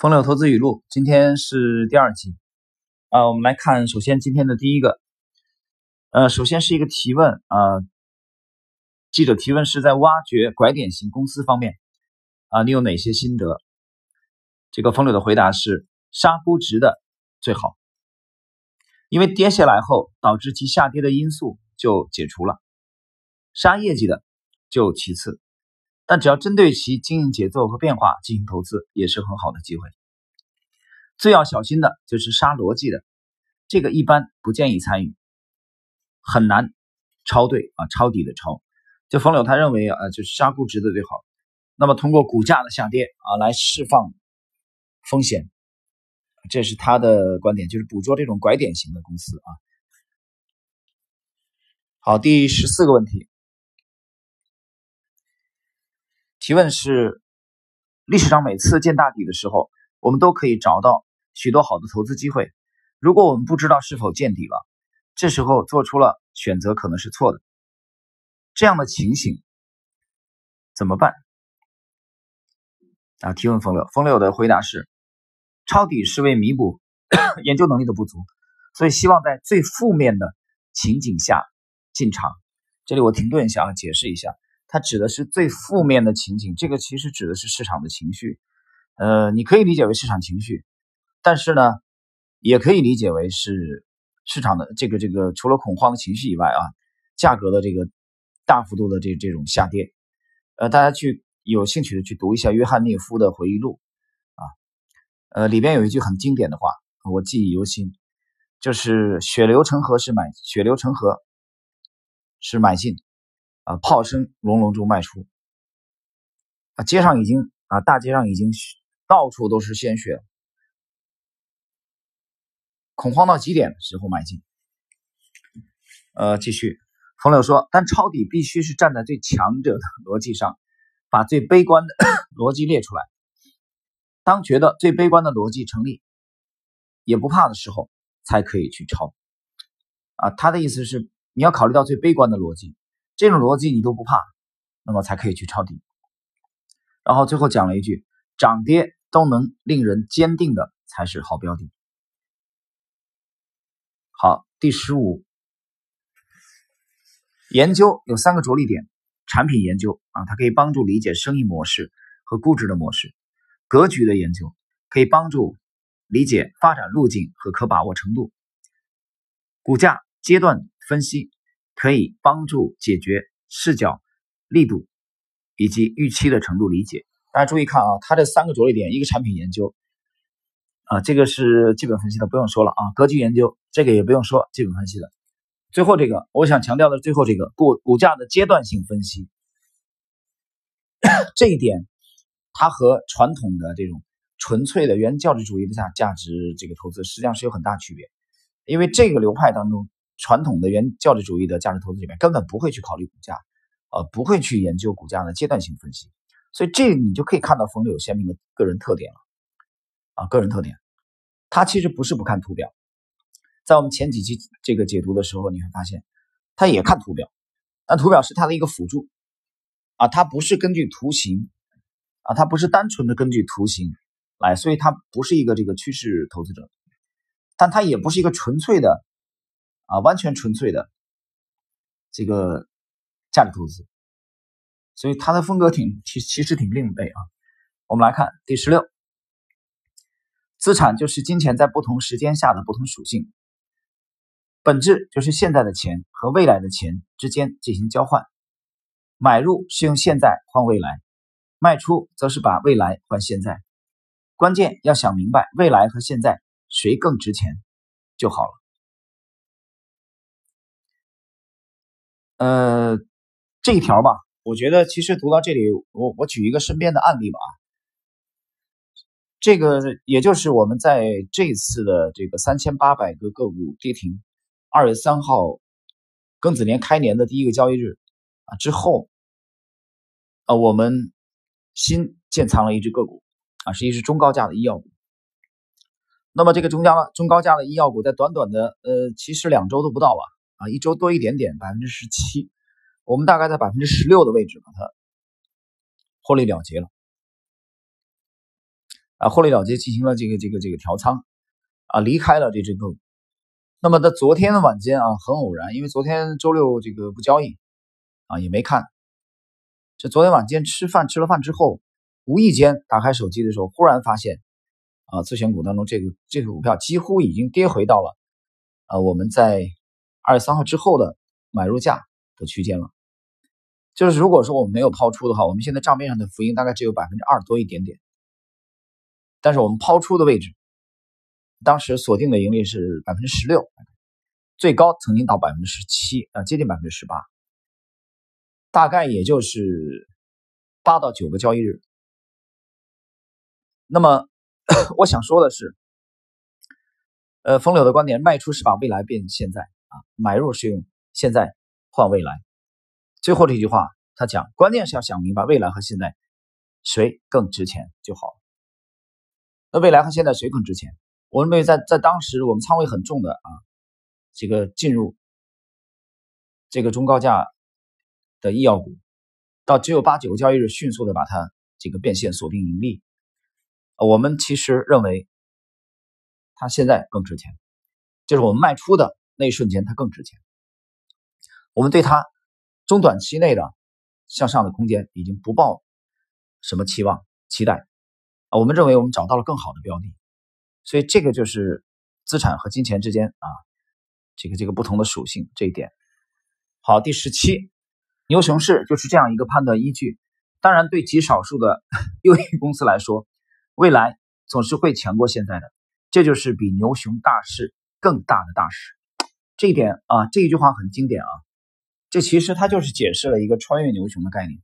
风流投资语录，今天是第二集啊。我们来看，首先今天的第一个，呃，首先是一个提问啊。记者提问是在挖掘拐点型公司方面啊，你有哪些心得？这个风流的回答是：杀估值的最好，因为跌下来后导致其下跌的因素就解除了；杀业绩的就其次。但只要针对其经营节奏和变化进行投资，也是很好的机会。最要小心的就是杀逻辑的，这个一般不建议参与，很难抄对啊，抄底的抄。就冯柳他认为啊，就是杀估值的最好。那么通过股价的下跌啊，来释放风险，这是他的观点，就是捕捉这种拐点型的公司啊。好，第十四个问题。提问是：历史上每次见大底的时候，我们都可以找到许多好的投资机会。如果我们不知道是否见底了，这时候做出了选择可能是错的。这样的情形怎么办？啊，提问风流，风流的回答是：抄底是为弥补 研究能力的不足，所以希望在最负面的情景下进场。这里我停顿一下，解释一下。它指的是最负面的情景，这个其实指的是市场的情绪，呃，你可以理解为市场情绪，但是呢，也可以理解为是市场的这个这个除了恐慌的情绪以外啊，价格的这个大幅度的这这种下跌，呃，大家去有兴趣的去读一下约翰涅夫的回忆录啊，呃，里边有一句很经典的话，我记忆犹新，就是血流成河是买，血流成河是买进。啊，炮声隆隆中卖出，啊，街上已经啊，大街上已经到处都是鲜血，恐慌到极点的时候买进。呃，继续，冯柳说，但抄底必须是站在最强者的逻辑上，把最悲观的 逻辑列出来。当觉得最悲观的逻辑成立，也不怕的时候，才可以去抄。啊，他的意思是，你要考虑到最悲观的逻辑。这种逻辑你都不怕，那么才可以去抄底。然后最后讲了一句：涨跌都能令人坚定的才是好标的。好，第十五，研究有三个着力点：产品研究啊，它可以帮助理解生意模式和估值的模式；格局的研究可以帮助理解发展路径和可把握程度；股价阶段分析。可以帮助解决视角、力度以及预期的程度理解。大家注意看啊，它这三个着力点：一个产品研究啊，这个是基本分析的，不用说了啊；格局研究这个也不用说，基本分析的。最后这个，我想强调的最后这个股股价的阶段性分析，这一点它和传统的这种纯粹的原教旨主义的价价值这个投资实际上是有很大区别，因为这个流派当中。传统的原教旨主义的价值投资里面根本不会去考虑股价，呃，不会去研究股价的阶段性分析，所以这你就可以看到冯柳有鲜明的个人特点了，啊，个人特点，他其实不是不看图表，在我们前几期这个解读的时候，你会发现他也看图表，但图表是他的一个辅助，啊，他不是根据图形，啊，他不是单纯的根据图形来，所以他不是一个这个趋势投资者，但他也不是一个纯粹的。啊，完全纯粹的这个价值投资，所以他的风格挺其其实挺另类啊。我们来看第十六，资产就是金钱在不同时间下的不同属性，本质就是现在的钱和未来的钱之间进行交换，买入是用现在换未来，卖出则是把未来换现在，关键要想明白未来和现在谁更值钱就好了。呃，这一条吧，我觉得其实读到这里，我我举一个身边的案例吧。这个也就是我们在这次的这个三千八百个个股跌停，二月三号庚子年开年的第一个交易日啊之后，啊，我们新建仓了一只个股啊，是一只中高价的医药股。那么这个中价中高价的医药股，在短短的呃，其实两周都不到吧。啊，一周多一点点，百分之十七，我们大概在百分之十六的位置把它获利了结了。啊，获利了结进行了这个这个这个调仓，啊，离开了这只个股。那么在昨天的晚间啊，很偶然，因为昨天周六这个不交易，啊，也没看。这昨天晚间吃饭吃了饭之后，无意间打开手机的时候，忽然发现，啊，自选股当中这个这个股票几乎已经跌回到了，啊，我们在二十三号之后的买入价的区间了。就是如果说我们没有抛出的话，我们现在账面上的浮盈大概只有百分之二多一点点。但是我们抛出的位置，当时锁定的盈利是百分之十六，最高曾经到百分之十七，啊，接近百分之十八，大概也就是八到九个交易日。那么 我想说的是，呃，冯柳的观点，卖出是把未来变现在啊，买入是用现在换未来。最后这句话他讲，关键是要想明白未来和现在谁更值钱就好了。那未来和现在谁更值钱？我认为在在当时我们仓位很重的啊，这个进入这个中高价的医药股，到只有八九个交易日迅速的把它这个变现锁定盈利，我们其实认为它现在更值钱，就是我们卖出的那一瞬间它更值钱。我们对它中短期内的向上的空间已经不抱什么期望期待。啊，我们认为我们找到了更好的标的，所以这个就是资产和金钱之间啊，这个这个不同的属性这一点。好，第十七，牛熊市就是这样一个判断依据。当然，对极少数的 优异公司来说，未来总是会强过现在的，这就是比牛熊大势更大的大势。这一点啊，这一句话很经典啊，这其实它就是解释了一个穿越牛熊的概念。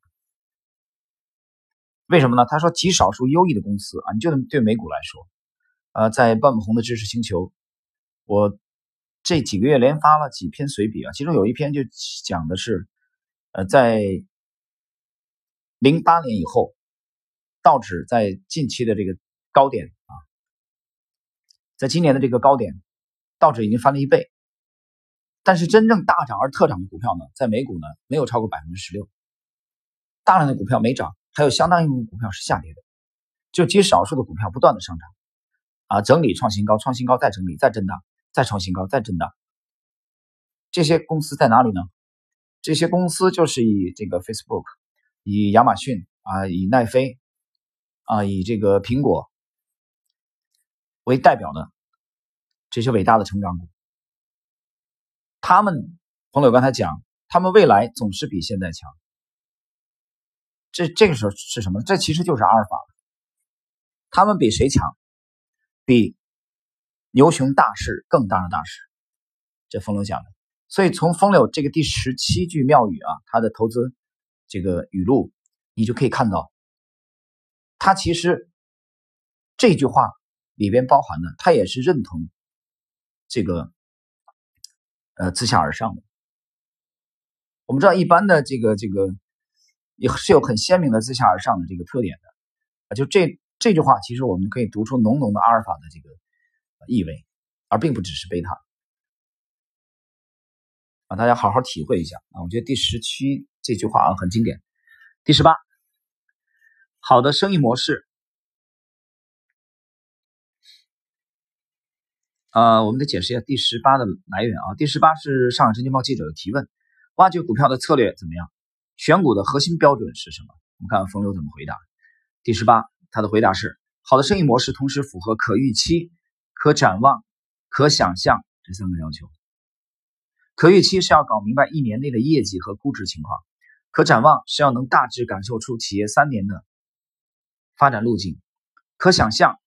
为什么呢？他说极少数优异的公司啊，你就对美股来说，呃，在半亩红的知识星球，我这几个月连发了几篇随笔啊，其中有一篇就讲的是，呃，在零八年以后，道指在近期的这个高点啊，在今年的这个高点，道指已经翻了一倍，但是真正大涨而特涨的股票呢，在美股呢没有超过百分之十六，大量的股票没涨。还有相当一部分股票是下跌的，就极少数的股票不断的上涨，啊，整理创新高，创新高再整理，再震荡，再创新高，再震荡。这些公司在哪里呢？这些公司就是以这个 Facebook，以亚马逊啊，以奈飞啊，以这个苹果为代表的这些伟大的成长股。他们，彭柳刚才讲，他们未来总是比现在强。这这个时候是什么？这其实就是阿尔法。他们比谁强？比牛熊大势更大的大势。这风流讲的。所以从风流这个第十七句妙语啊，他的投资这个语录，你就可以看到，他其实这句话里边包含的，他也是认同这个呃自下而上的。我们知道一般的这个这个。也是有很鲜明的自下而上的这个特点的啊，就这这句话，其实我们可以读出浓浓的阿尔法的这个意味，而并不只是贝塔啊，大家好好体会一下啊。我觉得第十七这句话啊很经典。第十八，好的生意模式呃，我们得解释一下第十八的来源啊。第十八是上海证券报记者的提问：挖掘股票的策略怎么样？选股的核心标准是什么？我们看看冯柳怎么回答。第十八，他的回答是：好的生意模式同时符合可预期、可展望、可想象这三个要求。可预期是要搞明白一年内的业绩和估值情况，可展望是要能大致感受出企业三年的发展路径，可想象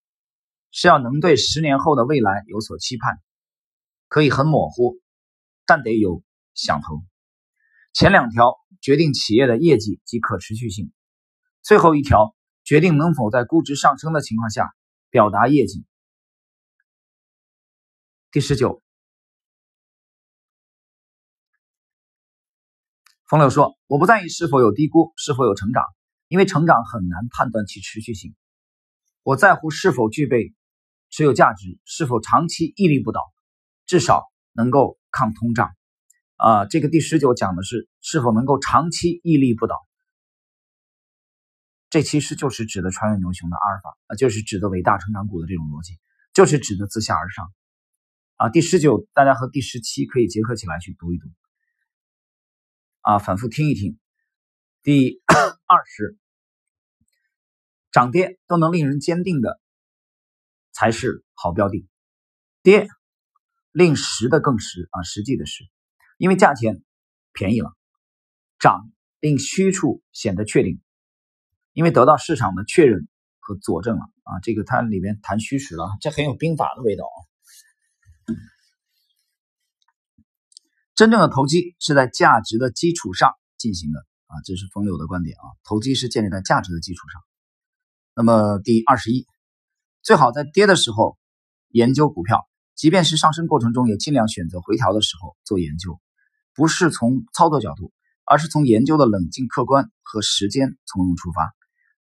是要能对十年后的未来有所期盼，可以很模糊，但得有想头。前两条决定企业的业绩及可持续性，最后一条决定能否在估值上升的情况下表达业绩。第十九，冯柳说：“我不在意是否有低估，是否有成长，因为成长很难判断其持续性。我在乎是否具备持有价值，是否长期屹立不倒，至少能够抗通胀。”啊，这个第十九讲的是是否能够长期屹立不倒。这其实就是指的穿越牛熊的阿尔法啊，就是指的伟大成长股的这种逻辑，就是指的自下而上啊。第十九，大家和第十七可以结合起来去读一读啊，反复听一听。第 二十，涨跌都能令人坚定的才是好标的，跌令实的更实啊，实际的实，因为价钱便宜了；涨令虚处显得确定。因为得到市场的确认和佐证了啊，这个它里面谈虚实了，这很有兵法的味道啊。真正的投机是在价值的基础上进行的啊，这是冯柳的观点啊。投机是建立在价值的基础上。那么第二十一，最好在跌的时候研究股票，即便是上升过程中，也尽量选择回调的时候做研究，不是从操作角度，而是从研究的冷静、客观和时间从容出发。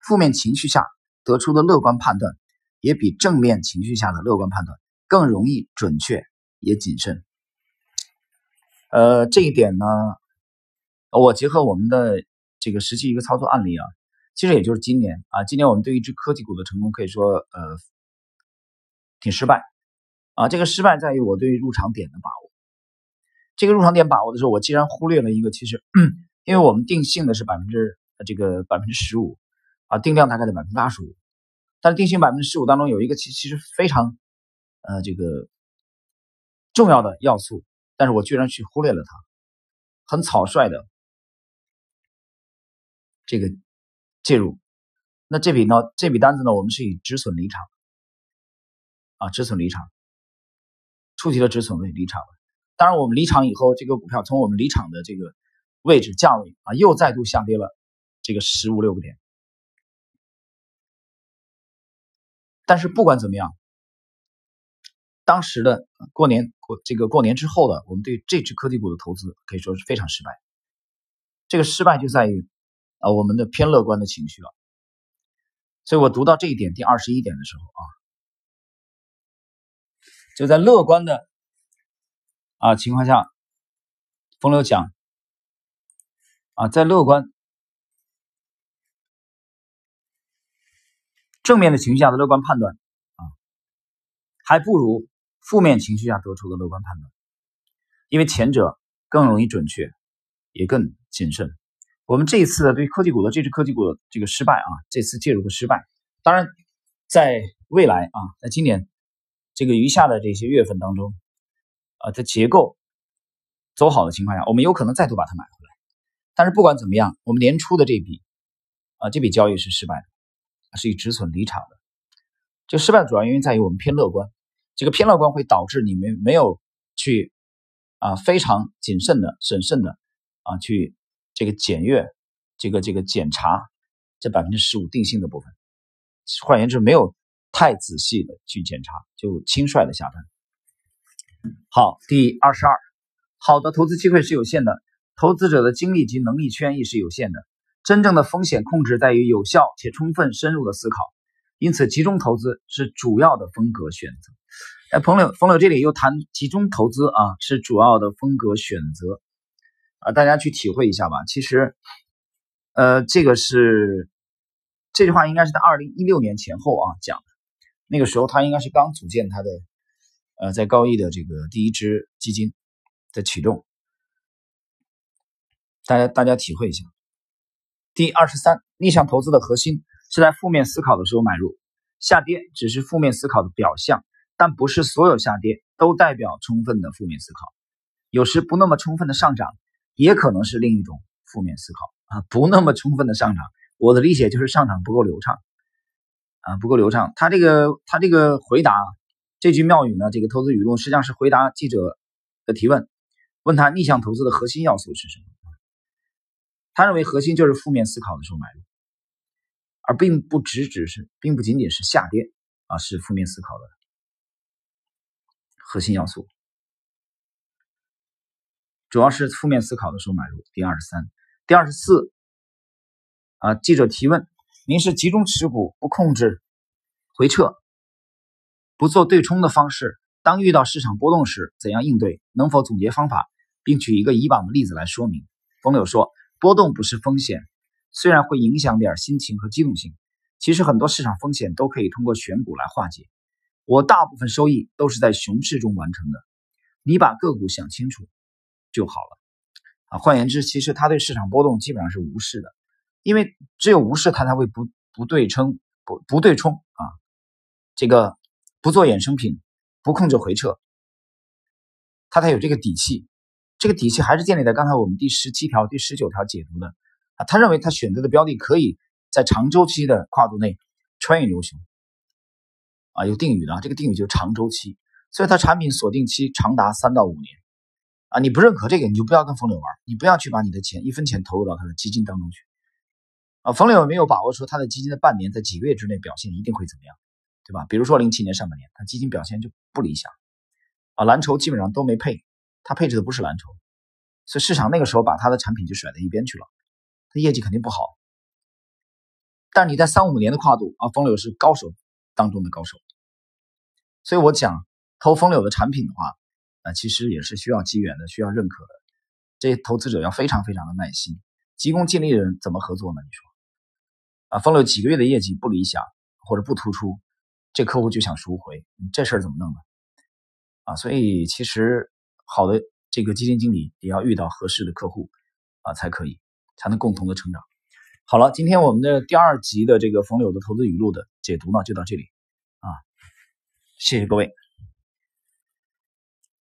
负面情绪下得出的乐观判断，也比正面情绪下的乐观判断更容易准确也谨慎。呃，这一点呢，我结合我们的这个实际一个操作案例啊，其实也就是今年啊，今年我们对一只科技股的成功可以说呃挺失败啊。这个失败在于我对于入场点的把握。这个入场点把握的时候，我既然忽略了一个，其实因为我们定性的是百分之这个百分之十五。啊，定量大概在百分之八十五，但是定性百分之十五当中有一个其其实非常，呃，这个重要的要素，但是我居然去忽略了它，很草率的这个介入，那这笔呢，这笔单子呢，我们是以止损离场，啊，止损离场，触及了止损位离场了。当然，我们离场以后，这个股票从我们离场的这个位置价位啊，又再度下跌了这个十五六个点。但是不管怎么样，当时的过年过这个过年之后的，我们对这只科技股的投资可以说是非常失败。这个失败就在于啊我们的偏乐观的情绪了。所以我读到这一点第二十一点的时候啊，就在乐观的啊情况下，风流讲啊在乐观。正面的情绪下的乐观判断啊，还不如负面情绪下得出的乐观判断，因为前者更容易准确，也更谨慎。我们这一次的对科技股的这只科技股的这个失败啊，这次介入的失败，当然在未来啊，在今年这个余下的这些月份当中啊，在结构走好的情况下，我们有可能再度把它买回来。但是不管怎么样，我们年初的这笔啊，这笔交易是失败的。是以止损离场的，这失败主要原因在于我们偏乐观，这个偏乐观会导致你们没有去啊非常谨慎的、审慎的啊去这个检阅、这个这个检查这百分之十五定性的部分，换言之，没有太仔细的去检查，就轻率的下单。好，第二十二，好的投资机会是有限的，投资者的精力及能力圈也是有限的。真正的风险控制在于有效且充分深入的思考，因此集中投资是主要的风格选择。哎，彭柳，彭柳这里又谈集中投资啊，是主要的风格选择啊，大家去体会一下吧。其实，呃，这个是这句话应该是在二零一六年前后啊讲的，那个时候他应该是刚组建他的呃在高一的这个第一支基金的启动，大家大家体会一下。第二十三，逆向投资的核心是在负面思考的时候买入，下跌只是负面思考的表象，但不是所有下跌都代表充分的负面思考。有时不那么充分的上涨，也可能是另一种负面思考啊。不那么充分的上涨，我的理解就是上涨不够流畅啊，不够流畅。他这个他这个回答这句妙语呢，这个投资语录实际上是回答记者的提问，问他逆向投资的核心要素是什么。他认为核心就是负面思考的时候买入，而并不只只是，并不仅仅是下跌啊，是负面思考的核心要素，主要是负面思考的时候买入。第二十三、第二十四啊，记者提问：您是集中持股不控制回撤，不做对冲的方式，当遇到市场波动时怎样应对？能否总结方法，并举一个以往的例子来说明？冯柳说。波动不是风险，虽然会影响点心情和机动性，其实很多市场风险都可以通过选股来化解。我大部分收益都是在熊市中完成的。你把个股想清楚就好了啊。换言之，其实他对市场波动基本上是无视的，因为只有无视他才会不不对称不不对冲啊。这个不做衍生品，不控制回撤，他才有这个底气。这个底气还是建立在刚才我们第十七条、第十九条解读的啊。他认为他选择的标的可以在长周期的跨度内穿越牛熊啊，有定语的，这个定语就是长周期。所以它产品锁定期长达三到五年，啊，你不认可这个，你就不要跟冯柳玩，你不要去把你的钱一分钱投入到他的基金当中去，啊，冯柳没有把握说他的基金的半年在几个月之内表现一定会怎么样，对吧？比如说零七年上半年，他基金表现就不理想，啊，蓝筹基本上都没配，他配置的不是蓝筹，所以市场那个时候把他的产品就甩在一边去了，他业绩肯定不好。但是你在三五年的跨度啊，冯柳是高手当中的高手，所以我讲。投风柳的产品的话，啊，其实也是需要机缘的，需要认可的。这些投资者要非常非常的耐心，急功近利的人怎么合作呢？你说，啊，风柳几个月的业绩不理想或者不突出，这客户就想赎回，这事儿怎么弄呢？啊，所以其实好的这个基金经理也要遇到合适的客户啊，才可以才能共同的成长。好了，今天我们的第二集的这个冯柳的投资语录的解读呢，就到这里啊，谢谢各位。